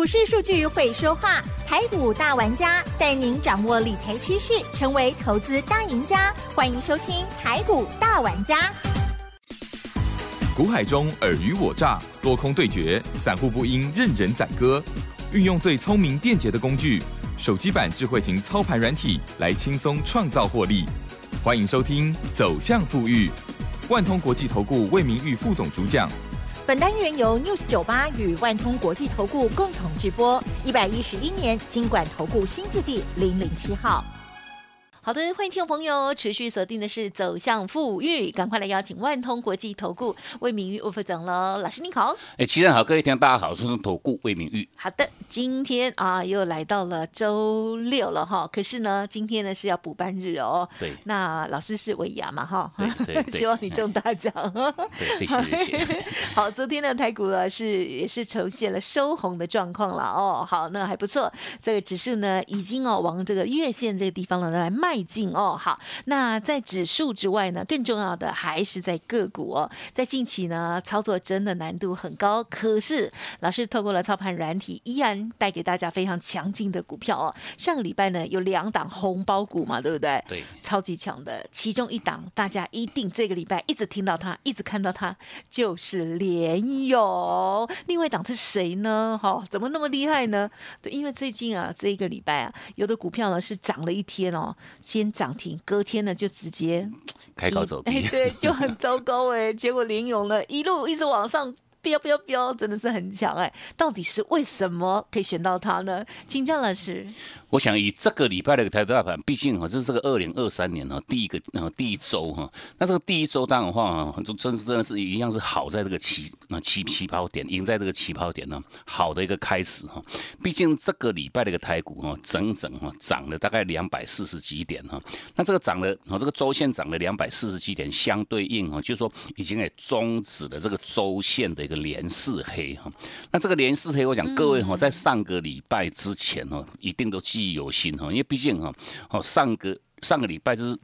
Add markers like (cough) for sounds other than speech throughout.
股市数据会说话，台股大玩家带您掌握理财趋势，成为投资大赢家。欢迎收听台股大玩家。股海中尔虞我诈，多空对决，散户不应任人宰割。运用最聪明便捷的工具，手机版智慧型操盘软体，来轻松创造获利。欢迎收听《走向富裕》，万通国际投顾魏明玉副总主讲。本单元由 News 酒吧与万通国际投顾共同直播，一百一十一年经管投顾新字第零零七号。好的，欢迎听众朋友持续锁定的是走向富裕，赶快来邀请万通国际投顾魏明玉副总喽，老师您好。哎，齐正好，各位听众大家好，我是投顾魏明玉。好的，今天啊又来到了周六了哈，可是呢，今天呢是要补班日哦。对。那老师是尾牙嘛哈？对对 (laughs) 希望你中大奖。对，谢谢谢谢。(laughs) 好，昨天的台股呢是也是呈现了收红的状况了哦。好，那还不错，这个指数呢已经哦往这个月线这个地方呢来迈。进哦，好，那在指数之外呢，更重要的还是在个股哦。在近期呢，操作真的难度很高，可是老师透过了操盘软体，依然带给大家非常强劲的股票哦。上个礼拜呢，有两档红包股嘛，对不对？对，超级强的，其中一档大家一定这个礼拜一直听到它，一直看到它，就是联友。另外一档是谁呢？哈，怎么那么厉害呢？对，因为最近啊，这一个礼拜啊，有的股票呢是涨了一天哦。先涨停，隔天呢就直接开高走低，(laughs) 对，就很糟糕哎。结果林勇呢一路一直往上飙飙飙，真的是很强哎。到底是为什么可以选到他呢？请教老师。我想以这个礼拜的台股大盘，毕竟哈这是这个二零二三年哈第一个呃第一周哈，那这个第一周当然话哈，就真真的是一样是好在这个起那起起跑点，赢在这个起跑点呢，好的一个开始哈。毕竟这个礼拜的一个台股哈，整整哈涨了大概两百四十几点哈。那这个涨了，这个周线涨了两百四十几点，相对应哈，就是说已经给终止了这个周线的个连四黑哈。那这个连四黑，我讲各位哈，在上个礼拜之前哈，一定都记。记忆犹新哈，因为毕竟哈，哦上个上个礼拜就是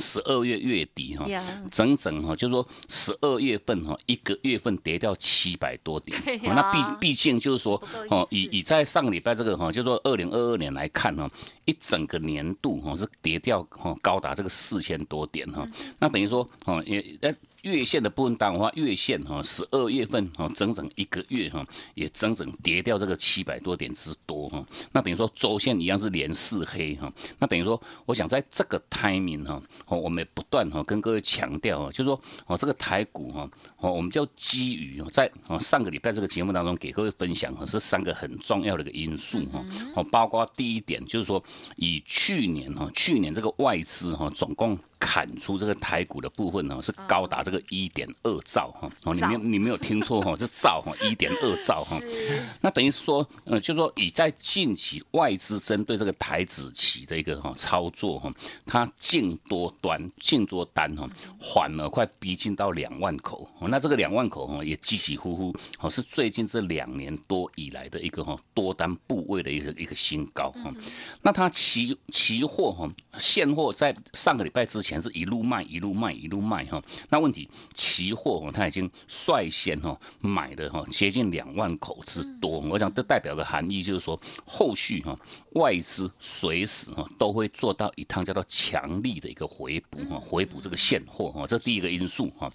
十二月月底哈，整整哈，就是说十二月份哈，一个月份跌掉七百多点，那毕毕竟就是说哦，以以在上个礼拜这个哈，就是说二零二二年来看哈，一整个年度哈是跌掉哈高达这个四千多点哈，那等于说哦也呃。月线的部分当的话，月线哈，十二月份哈，整整一个月哈，也整整跌掉这个七百多点之多哈。那等于说周线一样是连四黑哈。那等于说，我想在这个 timing 哈，哦，我们不断哈跟各位强调啊，就是说哦，这个台股哈，哦，我们叫基于在哦上个礼拜这个节目当中给各位分享哦，是三个很重要的一个因素哈。哦，包括第一点就是说，以去年哈，去年这个外资哈，总共。砍出这个台股的部分呢，是高达这个一点二兆哈，哦，你没有你没有听错哈，(laughs) 是兆哈，一点二兆哈。那等于说，呃，就说以在近期外资针对这个台子期的一个哈操作哈，它净多端净多单哈，缓了快逼近到两万口。那这个两万口哈，也起起呼呼，哦，是最近这两年多以来的一个哈多单部位的一个一个新高哈。那它期期货哈现货在上个礼拜之前。钱是一路卖，一路卖，一路卖哈。那问题，期货哦，它已经率先哈买的哈接近两万口之多。我想这代表的含义，就是说后续哈外资随时哈都会做到一趟叫做强力的一个回补哈，回补这个现货哈。这第一个因素哈。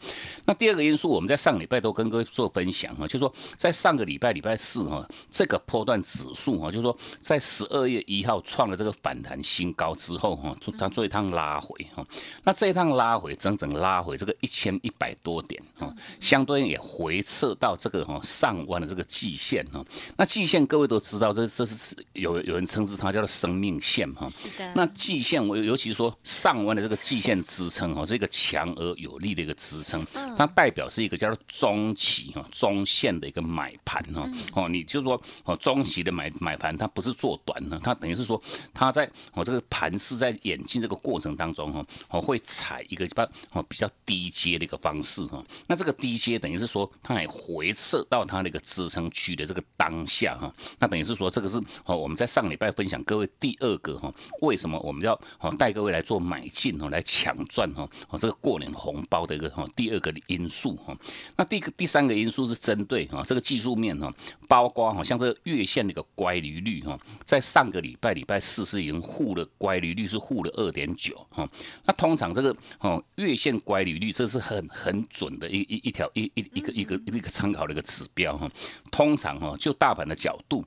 那第二个因素，我们在上礼拜都跟各位做分享哈，就是说在上个礼拜礼拜四哈，这个波段指数哈，就是说在十二月一号创了这个反弹新高之后哈，它做一趟拉回哈。那这一趟拉回，整整拉回这个一千一百多点哈，相对应也回撤到这个哈上弯的这个季线哈。那季线各位都知道，这这是有有人称之它叫做生命线哈。是的。那季线我尤其是说上弯的这个季线支撑哦，是一个强而有力的一个支撑，它代表是一个叫做中期哈中线的一个买盘哈。哦，你就说哦中期的买买盘，它不是做短呢，它等于是说它在哦这个盘是在演进这个过程当中哈。哦会采一个比较哦比较低阶的一个方式哈。那这个低阶等于是说它也回撤到它那个支撑区的这个当下哈。那等于是说这个是哦我们在上礼拜分享各位第二个哈，为什么我们要哦带各位来做买进哦来抢赚哈哦这个过年红包的一个哈第二个因素哈。那第个第三个因素是针对哈这个技术面哈，包括哈像这个月线的一个乖离率哈，在上个礼拜礼拜四是已经护了乖离率是护了二点九哈。那通常这个哦月线乖离率这是很很准的一一一条一一一个一个一个参考的一个指标哈。通常哈就大盘的角度。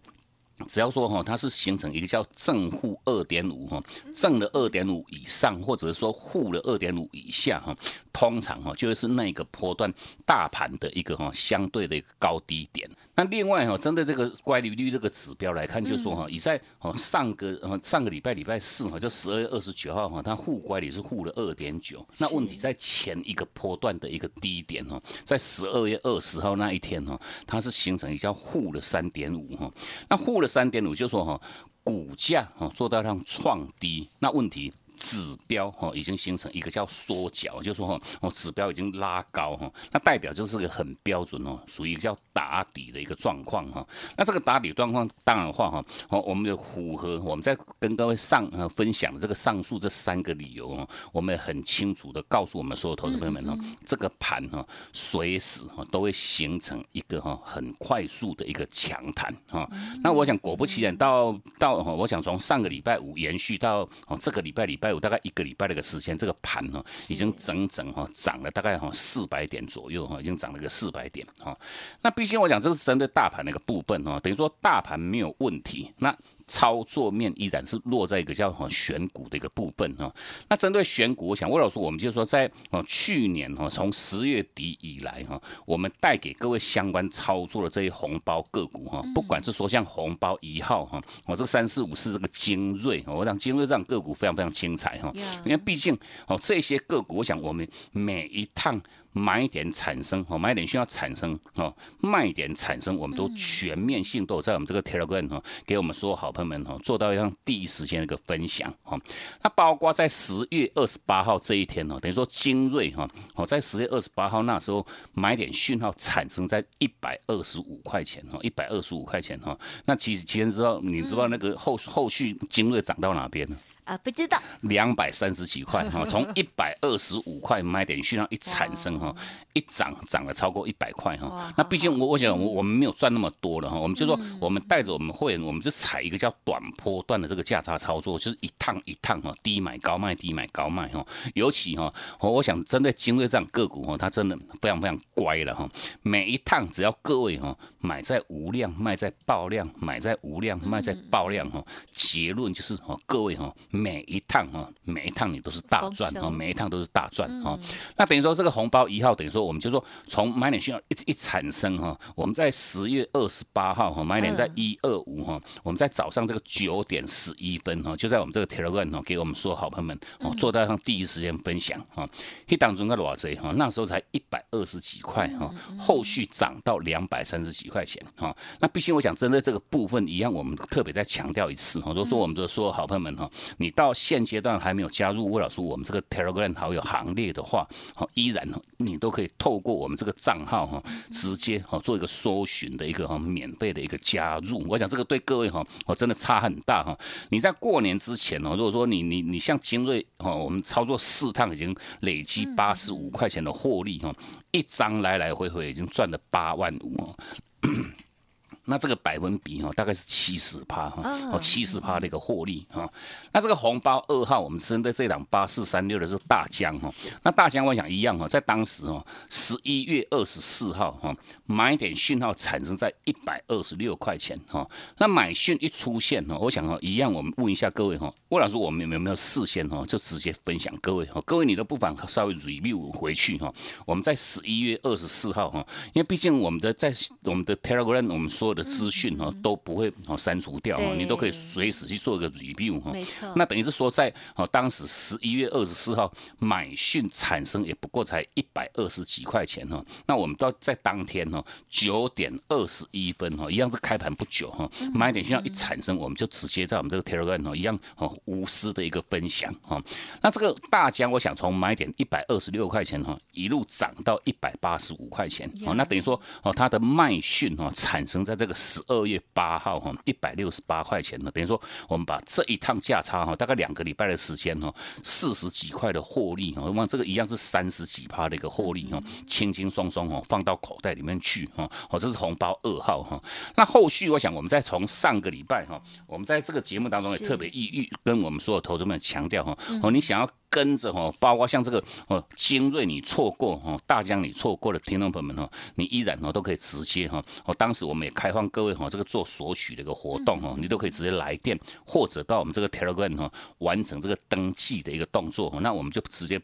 只要说哈，它是形成一个叫正负二点五哈，正的二点五以上，或者是说负的二点五以下哈，通常哈就是那个波段大盘的一个哈相对的一个高低点。那另外哈，针对这个乖离率这个指标来看，就说哈，以在哦上个呃上个礼拜礼拜四哈，就十二月二十九号哈，它负乖离是负了二点九。那问题在前一个波段的一个低点哈，在十二月二十号那一天哈，它是形成一个叫负的三点五哈，那负了。三点五，就说哈，股价哈做到让创低，那问题。指标哈已经形成一个叫缩脚，就是说哈哦指标已经拉高哈，那代表就是个很标准哦，属于一个叫打底的一个状况哈。那这个打底状况当然话哈哦，我们的符合我们在跟各位上呃分享的这个上述这三个理由哦，我们很清楚的告诉我们所有投资朋友们哦，这个盘哈随时哈都会形成一个哈很快速的一个强弹哈。那我想果不其然，到到哈，我想从上个礼拜五延续到哦这个礼拜礼拜。有大概一个礼拜的一个时间，这个盘哈已经整整哈涨了大概哈四百点左右哈，已经涨了个四百点哈。那毕竟我讲这是针对大盘的一个部分哈，等于说大盘没有问题。那操作面依然是落在一个叫哈选股的一个部分哈。那针对选股，我想魏老师，我们就说在哦去年哈从十月底以来哈，我们带给各位相关操作的这些红包个股哈，不管是说像红包一号哈，我这个三四五四这个精锐，我想精锐这样个股非常非常精彩哈，因为毕竟哦这些个股，我想我们每一趟。买点产生哦，买点需要产生哦，卖点产生，我们都全面性都有在我们这个 Telegram 哈，给我们所有好朋友们哈做到一样第一时间的一个分享哈。那包括在十月二十八号这一天哦，等于说精锐哈，哦在十月二十八号那时候买点讯号产生在一百二十五块钱哈，一百二十五块钱哈。那其实其实知道你知道那个后后续精锐涨到哪边呢？啊，不知道，两百三十几块 (laughs) 哈，从一百二十五块买点去，然后一产生哈，一涨涨了超过一百块哈。那毕竟我我想我我们没有赚那么多了哈，我们就说我们带着我们会员，我们就踩一个叫短波段的这个价差操作，就是一趟一趟哈，低买高卖，低买高卖哈。尤其哈，我我想针对精锐这样个股哈，它真的非常非常乖了哈。每一趟只要各位哈买在无量，卖在爆量，买在无量，卖在爆量哈，结论就是哈，各位哈。每一趟哈，每一趟你都是大赚哈，每一趟都是大赚哈。那等于说这个红包一号，等于说我们就说从买点需要一一产生哈，我们在十月二十八号哈，买点在一二五哈，我们在早上这个九点十一分哈，就在我们这个 Telegram 哦，给我们所有好朋友们哦，做到上第一时间分享哈。一当中个多少哈，那时候才一百二十几块哈，后续涨到两百三十几块钱哈。那毕竟我想针对这个部分一样，我们特别再强调一次哈，都说我们的所有好朋友们哈，你。你到现阶段还没有加入魏老师我们这个 Telegram 好友行列的话，哦，依然你都可以透过我们这个账号哈，直接哈做一个搜寻的一个哈免费的一个加入。我想这个对各位哈，我真的差很大哈。你在过年之前哦，如果说你你你像精锐哈，我们操作四趟已经累积八十五块钱的获利哈，一张来来回回已经赚了八万五哦。那这个百分比哈，大概是七十趴哈，哦七十趴的一个获利哈。那这个红包二号，我们针对这档八四三六的是大疆哈。那大疆我想一样哈，在当时哦，十一月二十四号哈，买点讯号产生在一百二十六块钱哈。那买讯一出现哈，我想哈一样，我们问一下各位哈，魏老师，我们有没有事先哈就直接分享各位哈？各位你都不妨稍微 review 回去哈。我们在十一月二十四号哈，因为毕竟我们的在我们的 Telegram 我们说。的资讯哈都不会哦删除掉哈，你都可以随时去做一个 review 哈。没错。那等于是说在哦当时十一月二十四号买讯产生也不过才一百二十几块钱哈，那我们到在当天哈九点二十一分哈，一样是开盘不久哈，买点讯号一产生，我们就直接在我们这个 Telegram 哦一样哦无私的一个分享哈。那这个大疆我想从买点一百二十六块钱哈一路涨到一百八十五块钱哦，那等于说哦它的卖讯哈产生在这个十二月八号哈一百六十八块钱呢，等于说我们把这一趟价差哈大概两个礼拜的时间哈四十几块的获利哈，那这个一样是三十几趴的一个获利哈，轻轻松松哈放到口袋里面去哈，哦这是红包二号哈。那后续我想我们再从上个礼拜哈，我们在这个节目当中也特别意欲跟我们所有投资们强调哈，哦你想要。跟着哈，包括像这个哦，精锐你错过哈，大疆你错过的听众朋友们哈，你依然哦都可以直接哈，哦当时我们也开放各位哈，这个做索取的一个活动哈，你都可以直接来电或者到我们这个 Telegram 哈，完成这个登记的一个动作，那我们就直接。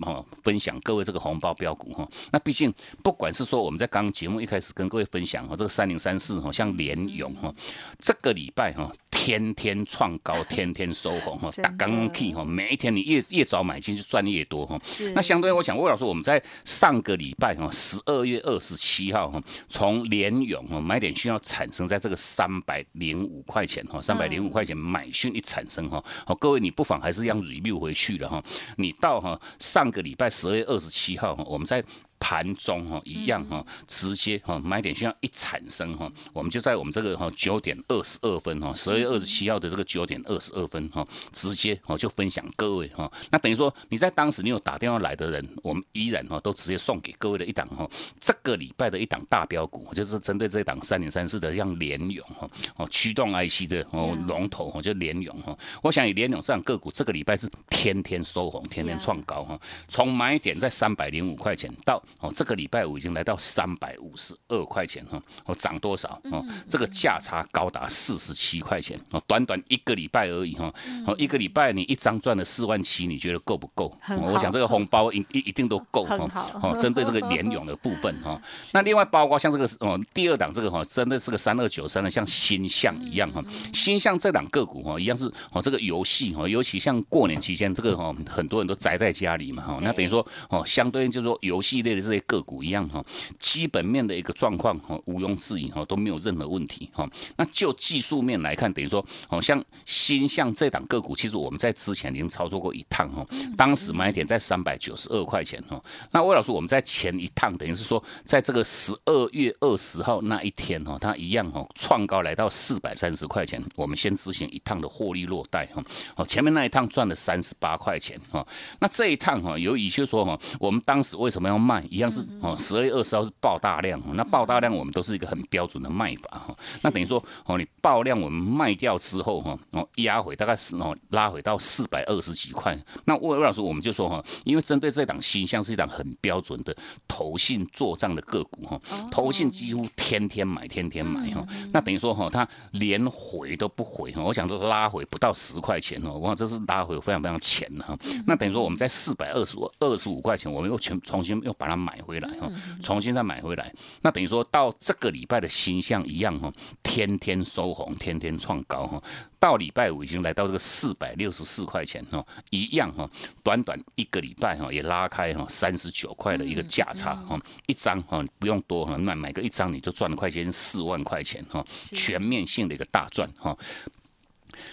哦，分享各位这个红包标股哈，那毕竟不管是说我们在刚节目一开始跟各位分享哈，这个三零三四哈，像联勇哈，这个礼拜哈，天天创高，(laughs) 天天收红哈，打刚刚 key 哈，每一天你越越早买进就赚越多哈。那相对我想魏老师，我们在上个礼拜哈，十二月二十七号哈，从联勇哈买点需要产生在这个三百零五块钱哈，三百零五块钱买讯一产生哈，好各位你不妨还是让 review 回去了哈，你到哈上。上个礼拜十二月二十七号，我们在。盘中哈一样哈，直接哈买点需要一产生哈，我们就在我们这个哈九点二十二分哈，十二月二十七号的这个九点二十二分哈，直接哈就分享各位哈。那等于说你在当时你有打电话来的人，我们依然哈都直接送给各位的一档哈，这个礼拜的一档大标股，就是针对这一档三点三四的像联勇哈哦驱动 IC 的哦龙头哈就联勇哈。我想以联勇这样个股，这个礼拜是天天收红，天天创高哈，从买点在三百零五块钱到。哦，这个礼拜五已经来到三百五十二块钱哈，哦，涨多少？哦，这个价差高达四十七块钱哦，短短一个礼拜而已哈，哦，一个礼拜你一张赚了四万七，你觉得够不够？我想这个红包一一一定都够哈，哦，针对这个联勇的部分 (laughs) 哈，那另外包括像这个哦，第二档这个哈，真的是个三二九三的，像新象一样哈，新象这档个股哈，一样是哦，这个游戏哈，尤其像过年期间这个哈，很多人都宅在家里嘛哈，那等于说哦，相对应就是说游戏类的。这些个股一样哈，基本面的一个状况哈，毋庸置疑哈，都没有任何问题哈。那就技术面来看，等于说，好，像新向这档个股，其实我们在之前已经操作过一趟哈，当时买点在三百九十二块钱哈。那魏老师，我们在前一趟，等于是说，在这个十二月二十号那一天哈，它一样哈，创高来到四百三十块钱，我们先执行一趟的获利落袋哈。哦，前面那一趟赚了三十八块钱哈。那这一趟哈，有一些说哈，我们当时为什么要卖？一样是哦，十二月二十号是爆大量，那爆大量我们都是一个很标准的卖法哈。那等于说哦，你爆量我们卖掉之后哈，哦压回大概是哦拉回到四百二十几块。那魏魏老师我们就说哈，因为针对这档新像是一档很标准的投信做账的个股哈，投信几乎天天买天天买哈。那等于说哈，它连回都不回哈，我想说拉回不到十块钱哦，哇这是拉回非常非常浅哈。那等于说我们在四百二十五二十五块钱，我们又全重新又把它。买回来哈，重新再买回来，那等于说到这个礼拜的形象一样哈，天天收红，天天创高哈，到礼拜五已经来到这个四百六十四块钱哈，一样哈，短短一个礼拜哈，也拉开哈三十九块的一个价差哈，一张哈不用多哈，那买个一张你就赚了快接近四万块钱哈，全面性的一个大赚哈。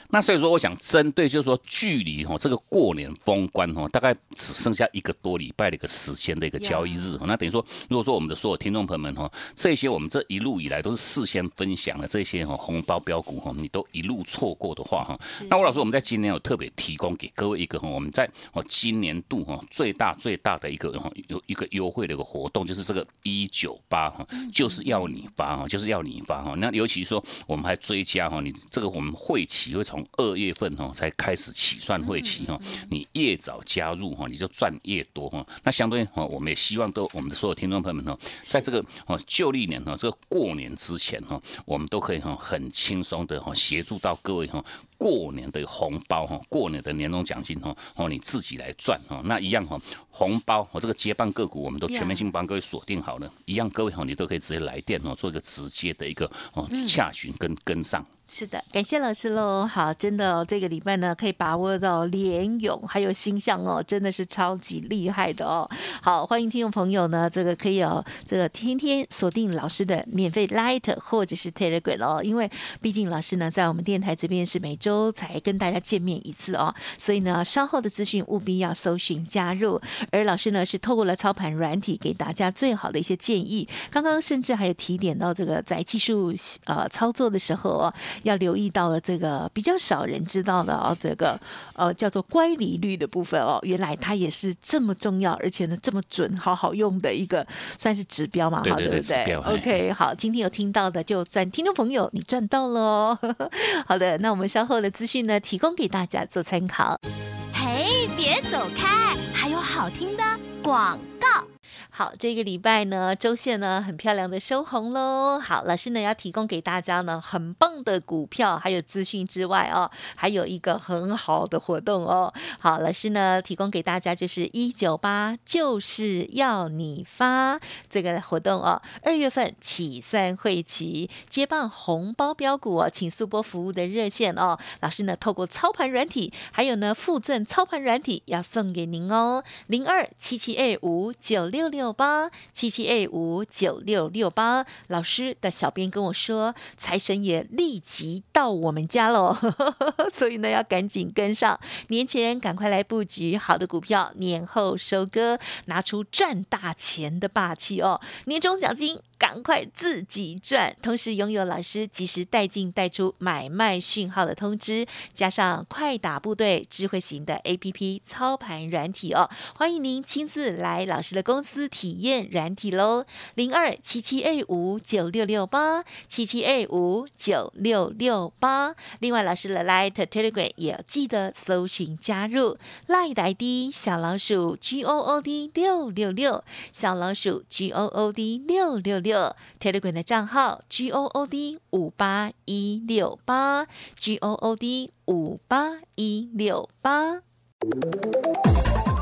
那所以说，我想针对就是说，距离哈这个过年封关哈，大概只剩下一个多礼拜的一个时间的一个交易日。那等于说，如果说我们的所有听众朋友们哈，这些我们这一路以来都是事先分享的这些哈红包标股哈，你都一路错过的话哈，那我老师我们在今年有特别提供给各位一个哈，我们在哦今年度哈最大最大的一个哈有一个优惠的一个活动，就是这个一九八哈，就是要你发哈，就是要你发哈。那尤其说我们还追加哈，你这个我们会期。期会从二月份哈才开始起算会期哈，你越早加入哈，你就赚越多哈。那相对哈，我们也希望都我们的所有听众朋友们哈，在这个哦旧历年哈，这个过年之前哈，我们都可以哈很轻松的哈协助到各位哈。过年的红包哈，过年的年终奖金哈，哦你自己来赚哈，那一样哈，红包我这个接棒个股我们都全面性帮各位锁定好了，一样各位哈，你都可以直接来电哦，做一个直接的一个哦洽询跟跟上。是的，感谢老师喽。好，真的这个礼拜呢，可以把握到联勇还有星象哦，真的是超级厉害的哦。好，欢迎听众朋友呢，这个可以哦，这个天天锁定老师的免费 Light 或者是 Telegram 哦，因为毕竟老师呢在我们电台这边是每周才跟大家见面一次哦，所以呢稍后的资讯务必要搜寻加入。而老师呢是透过了操盘软体给大家最好的一些建议，刚刚甚至还有提点到这个在技术呃操作的时候哦。要留意到了这个比较少人知道的哦，这个呃叫做乖离率的部分哦，原来它也是这么重要，而且呢这么准，好好用的一个算是指标嘛，好对不对？OK，好，今天有听到的就赚，听众朋友你赚到了哦。(laughs) 好的，那我们稍后的资讯呢，提供给大家做参考。嘿，别走开，还有好听的广告。好，这个礼拜呢，周线呢很漂亮的收红喽。好，老师呢要提供给大家呢很棒的股票，还有资讯之外哦，还有一个很好的活动哦。好，老师呢提供给大家就是一九八就是要你发这个活动哦。二月份起算会期接棒红包标股哦，请速播服务的热线哦。老师呢透过操盘软体，还有呢附赠操盘软体要送给您哦，零二七七二五九六六。六八七七 A 五九六六八，老师的小编跟我说，财神爷立即到我们家喽，(laughs) 所以呢要赶紧跟上，年前赶快来布局好的股票，年后收割，拿出赚大钱的霸气哦，年终奖金。赶快自己赚，同时拥有老师及时带进带出买卖讯号的通知，加上快打部队智慧型的 A P P 操盘软体哦，欢迎您亲自来老师的公司体验软体喽，零二七七二五九六六八七七二五九六六八。另外，老师的 Light Telegram 也记得搜寻加入 Light ID 小老鼠 G O O D 六六六小老鼠 G O O D 六六六。Telegram 的账号 G O O D 五八一六八 G O O D 五八一六八。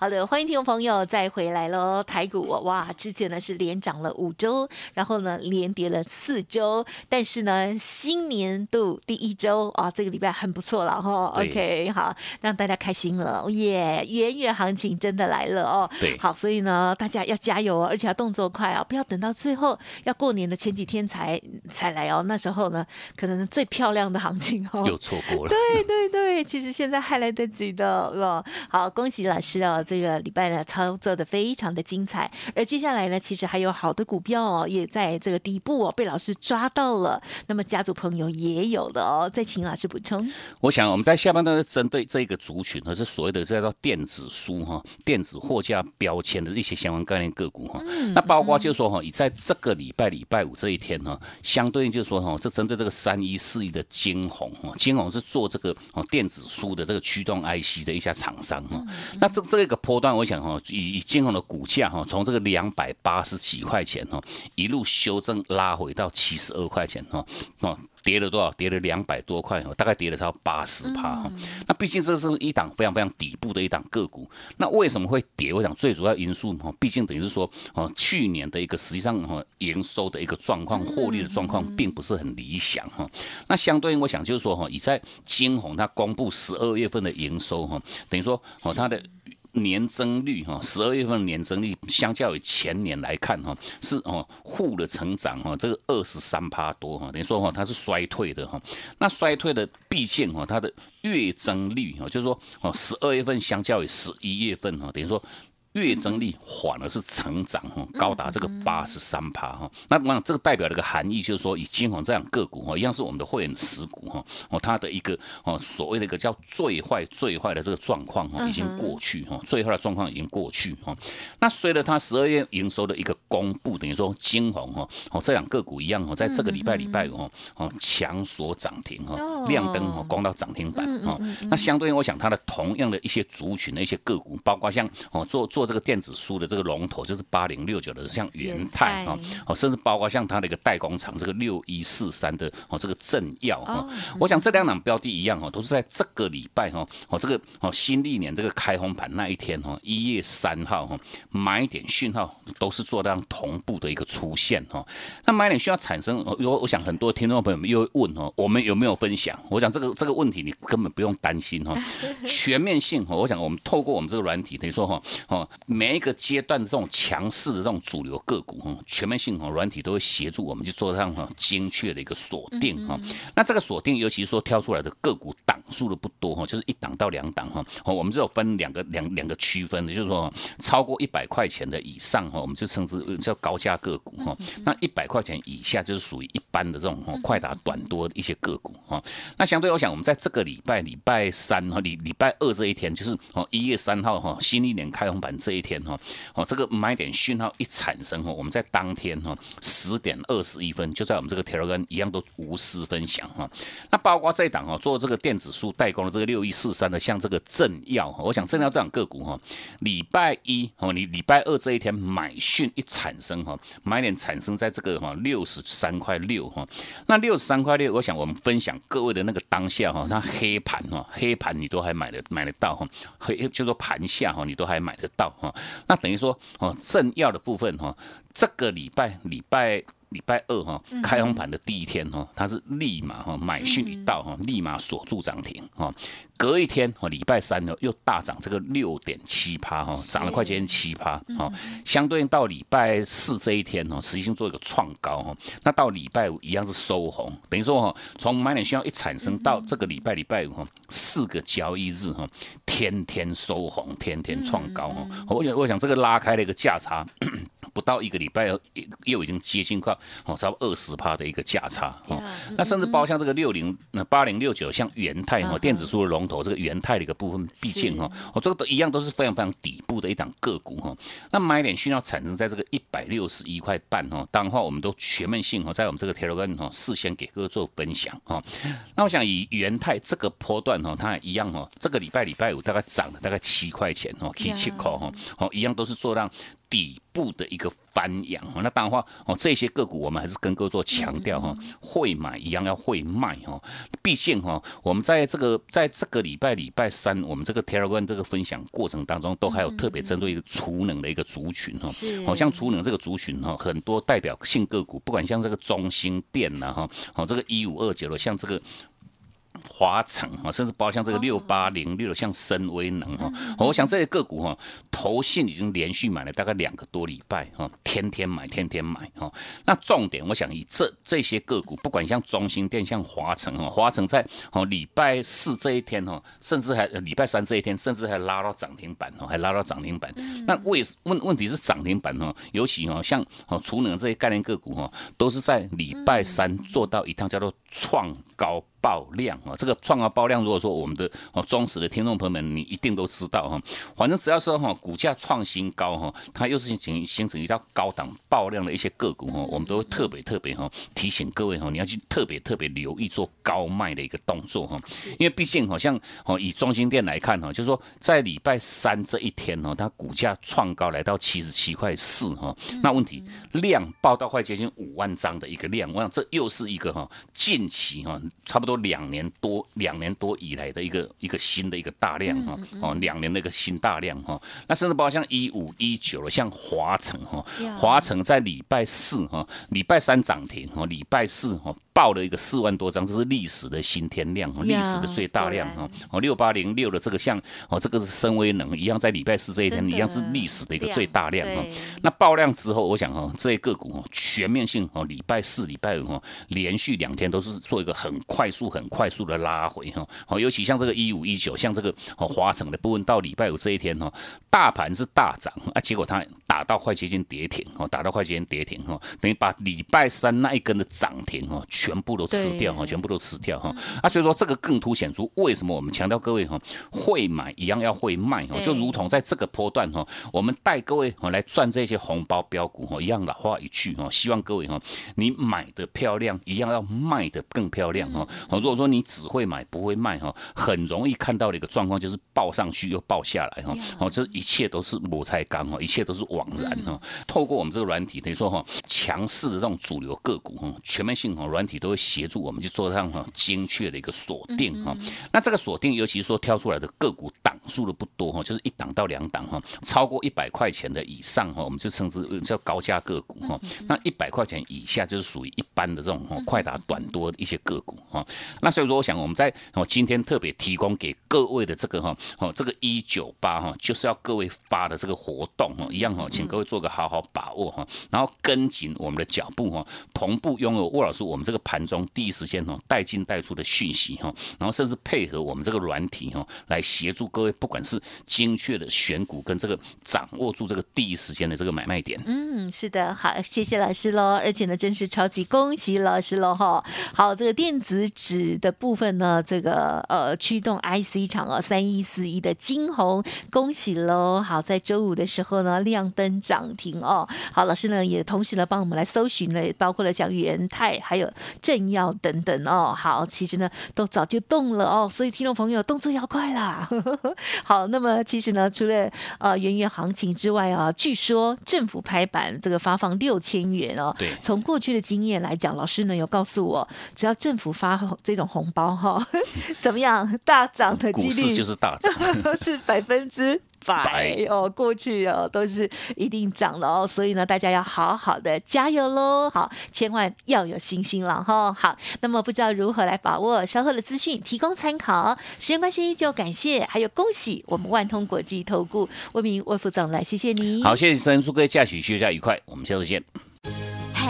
好的，欢迎听众朋友再回来喽！台股哇，之前呢是连涨了五周，然后呢连跌了四周，但是呢新年度第一周啊，这个礼拜很不错了哈。OK，好，让大家开心了耶！元月行情真的来了哦。对，好，所以呢大家要加油哦，而且要动作快哦，不要等到最后要过年的前几天才才来哦。那时候呢，可能最漂亮的行情哦，又错过了。对对对，其实现在还来得及的哦。好，恭喜老师哦。这个礼拜呢，操作的非常的精彩，而接下来呢，其实还有好的股票哦，也在这个底部哦被老师抓到了。那么家族朋友也有了哦，再请老师补充。我想我们在下半段针对这个族群，和是所谓的叫做电子书哈、电子货架标签的一些相关概念个股哈。那包括就是说哈，以在这个礼拜礼拜五这一天哈，相对应就是说哈，这针对这个三一四一的金鸿哈，金鸿是做这个哦电子书的这个驱动 IC 的一家厂商哈。那这这个。波段，我想哈，以以金融的股价哈，从这个两百八十几块钱哈，一路修正拉回到七十二块钱哈，哦。跌了多少？跌了两百多块，大概跌了超八十趴哈。那毕竟这是一档非常非常底部的一档个股。那为什么会跌？我想最主要因素哈，毕竟等于是说哦，去年的一个实际上哈营收的一个状况、获利的状况并不是很理想哈。那相对应，我想就是说哈，以在金红它公布十二月份的营收哈，等于说哦它的。年增率哈，十二月份年增率相较于前年来看哈，是哦负的成长哈，这个二十三趴多哈，等于说哈它是衰退的哈。那衰退的毕竟哈，它的月增率哈，就是说哦十二月份相较于十一月份哈，等于说。月增率反而是成长哈，高达这个八十三趴哈。那那这个代表的一个含义就是说，以金红这样个股哈，一样是我们的会员持股哈。哦，它的一个哦所谓的一个叫最坏最坏的这个状况哈，已经过去哈，最坏的状况已经过去哈。那随着它十二月营收的一个公布，等于说金红哈哦这两个股一样哦，在这个礼拜礼拜五哦强锁涨停哈，亮灯哦攻到涨停板哦。那相对应，我想它的同样的一些族群的一些个股，包括像哦做做。这个电子书的这个龙头就是八零六九的，像元泰啊，哦，甚至包括像它的一个代工厂，这个六一四三的哦，这个正耀哈，我想这两档标的一样哦，都是在这个礼拜哈，哦，这个哦新历年这个开红盘那一天哈，一月三号哈，买点讯号都是做这样同步的一个出现哈。那买点讯号产生，我我想很多听众朋友们又问哦，我们有没有分享？我想这个这个问题你根本不用担心哈，(laughs) 全面性哈，我想我们透过我们这个软体，等于说哈，哦。每一个阶段的这种强势的这种主流个股哈，全面性哈软体都会协助我们去做上哈精确的一个锁定哈。那这个锁定，尤其是说挑出来的个股档数的不多哈，就是一档到两档哈。哦，我们只有分两个两两个区分的，就是说超过一百块钱的以上哈，我们就称之叫高价个股哈。那一百块钱以下就是属于一般的这种快打短多的一些个股哈。那相对我想，我们在这个礼拜礼拜三哈礼礼拜二这一天，就是哦一月三号哈新一年开红盘。这一天哈，哦，这个买点讯号一产生哈，我们在当天哈十点二十一分，就在我们这个条根一样都无私分享哈。那包括这一档哈，做这个电子书代工的这个六一四三的，像这个正耀，我想正耀这档个股哈，礼拜一哦，你礼拜二这一天买讯一产生哈，买点产生在这个哈六十三块六哈，那六十三块六，我想我们分享各位的那个当下哈，那黑盘哈，黑盘你都还买得买得到哈，黑就说盘下哈，你都还买得到。哦，那等于说哦，正要的部分哈，这个礼拜礼拜。礼拜二哈，开红盘的第一天哈，它是立马哈买讯一到哈，立马锁住涨停哈。隔一天哈，礼拜三呢又大涨这个六点七趴哈，涨了快接近七趴哈。相对应到礼拜四这一天哈，实际性做一个创高哈。那到礼拜五一样是收红，等于说哈，从买点需要一产生到这个礼拜礼拜五哈，四个交易日哈，天天收红，天天创高哈。我想我想这个拉开了一个价差。不到一个礼拜，又又已经接近快哦，差不多二十趴的一个价差哦。那甚至包括像这个六零那八零六九，像元泰哈电子书的龙头，这个元泰的一个部分，毕竟哈，我这个都一样都是非常非常底部的一档个股哈。那买点需要产生在这个一百六十一块半哈。当然话，我们都全面性哦，在我们这个 Telegram 哈，事先给各位做分享哈。那我想以元泰这个波段哈，它一样哈，这个礼拜礼拜五大概涨了大概七块钱哦，七七块哈，哦一样都是做让。底部的一个翻扬那当然话哦，这些个股我们还是跟各位做强调哈，会买一样要会卖哈。毕竟哈，我们在这个在这个礼拜礼拜三，我们这个 Telegram 这个分享过程当中，都还有特别针对一个储能的一个族群哈，好像储能这个族群哈，很多代表性个股，不管像这个中兴电呐哈，好这个一五二九的，像这个。华城哈，甚至包括像这个六八零六，像深威能哈，我想这些个股哈，投信已经连续买了大概两个多礼拜哈，天天买，天天买哈。那重点，我想以这这些个股，不管像中心店、像华城哈，华城在哦礼拜四这一天哈，甚至还礼拜三这一天，甚至还拉到涨停板哦，还拉到涨停板。那为问问题是涨停板哦，尤其哦像哦储能这些概念个股哈，都是在礼拜三做到一趟叫做创高。爆量啊！这个创高爆量，如果说我们的哦忠实的听众朋友们，你一定都知道哈。反正只要说哈股价创新高哈，它又是形形成一道高档爆量的一些个股哈，我们都会特别特别哈提醒各位哈，你要去特别特别留意做高卖的一个动作哈。因为毕竟好像哦以中心店来看哈，就是说在礼拜三这一天哈，它股价创高来到七十七块四哈，那问题量爆到快接近五万张的一个量，我想这又是一个哈近近期哈，差不多两年多两年多以来的一个一个新的一个大量哈，哦，两年的一个新大量哈。那甚至包括像一五一九了，像华城哈，华城在礼拜四哈，礼拜三涨停哈，礼拜四哈。爆了一个四万多张，这是历史的新天量，历史的最大量哈。哦，六八零六的这个像哦，这个是深威能一样，在礼拜四这一天一样是历史的一个最大量哈。那爆量之后，我想哈，这些个股哦，全面性哦，礼拜四、礼拜五哦，连续两天都是做一个很快速、很快速的拉回哈。哦，尤其像这个一五一九，像这个哦华城的部分，到礼拜五这一天哈，大盘是大涨啊，结果它打到快接近跌停哦，打到快接近跌停哈，等于把礼拜三那一根的涨停哦。全部都吃掉哈，全部都吃掉哈。啊，所以说这个更凸显出为什么我们强调各位哈，会买一样要会卖哈，就如同在这个波段哈，我们带各位哈来赚这些红包标股哈，一样老话一句哈，希望各位哈，你买的漂亮，一样要卖的更漂亮哈。如果说你只会买不会卖哈，很容易看到的一个状况就是报上去又报下来哈。哦，这一切都是摩擦钢哈，一切都是枉然哈。透过我们这个软体，等于说哈，强势的这种主流个股哈，全面性哈软体。都会协助我们去做上哈精确的一个锁定哈。那这个锁定，尤其是说挑出来的个股档数的不多哈，就是一档到两档哈，超过一百块钱的以上哈，我们就称之叫高价个股哈。那一百块钱以下就是属于一般的这种快打短多的一些个股哈。那所以说，我想我们在哦今天特别提供给各位的这个哈哦这个一九八哈，就是要各位发的这个活动哈，一样哈，请各位做个好好把握哈，然后跟紧我们的脚步哈，同步拥有沃老师我们这个。盘中第一时间哦带进带出的讯息哈，然后甚至配合我们这个软体哈，来协助各位，不管是精确的选股跟这个掌握住这个第一时间的这个买卖点。嗯，是的，好，谢谢老师喽，而且呢，真是超级恭喜老师喽哈。好，这个电子纸的部分呢，这个呃驱动 IC 厂哦，三一四一的金红，恭喜喽。好，在周五的时候呢，亮灯涨停哦。好，老师呢也同时呢帮我们来搜寻了，包括了像元泰还有。政要等等哦，好，其实呢都早就动了哦，所以听众朋友动作要快啦。(laughs) 好，那么其实呢，除了呃元月行情之外啊，据说政府拍板这个发放六千元哦。对。从过去的经验来讲，老师呢有告诉我，只要政府发这种红包哈，(laughs) 怎么样大涨的几率就是大涨，(laughs) 是百分之。百哦，过去哦都是一定涨了哦，所以呢，大家要好好的加油喽！好，千万要有信心了哈。好，那么不知道如何来把握稍后的资讯，提供参考。时间关系，就感谢还有恭喜我们万通国际投顾魏明魏副总来，谢谢你。好，谢谢神祝各位假期休假愉快，我们下周见。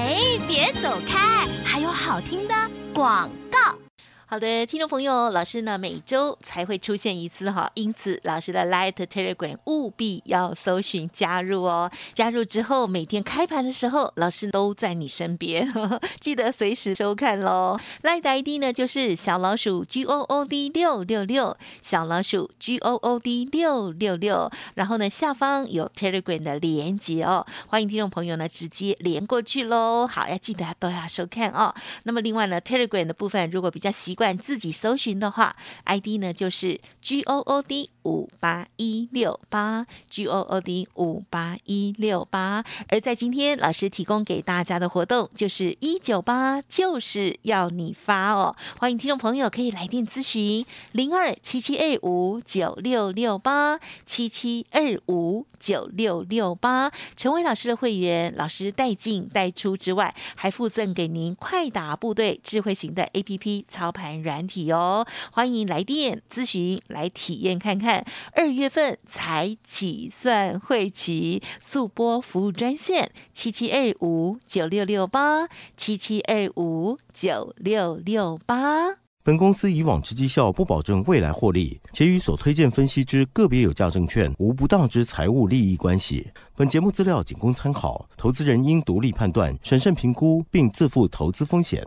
哎，别走开，还有好听的广告。好的，听众朋友，老师呢每周才会出现一次哈，因此老师的 Light Telegram 务必要搜寻加入哦。加入之后，每天开盘的时候，老师都在你身边，呵 (laughs) 呵记得随时收看喽。Light ID 呢就是小老鼠 G O O D 六六六，小老鼠 G O O D 六六六。然后呢，下方有 Telegram 的连接哦，欢迎听众朋友呢直接连过去喽。好，要记得都要收看哦。那么另外呢，Telegram 的部分如果比较习惯自己搜寻的话，ID 呢就是 G O O D 五八一六八，G O O D 五八一六八。而在今天老师提供给大家的活动就是一九八，就是要你发哦。欢迎听众朋友可以来电咨询零二七七二五九六六八七七二五九六六八，成为老师的会员，老师带进带出之外，还附赠给您快打部队智慧型的 A P P 操盘软体哦，欢迎来电咨询来体验看看。二月份才起算会期，速播服务专线七七二五九六六八七七二五九六六八。本公司以往之绩效不保证未来获利，且与所推荐分析之个别有价证券无不当之财务利益关系。本节目资料仅供参考，投资人应独立判断、审慎评估，并自负投资风险。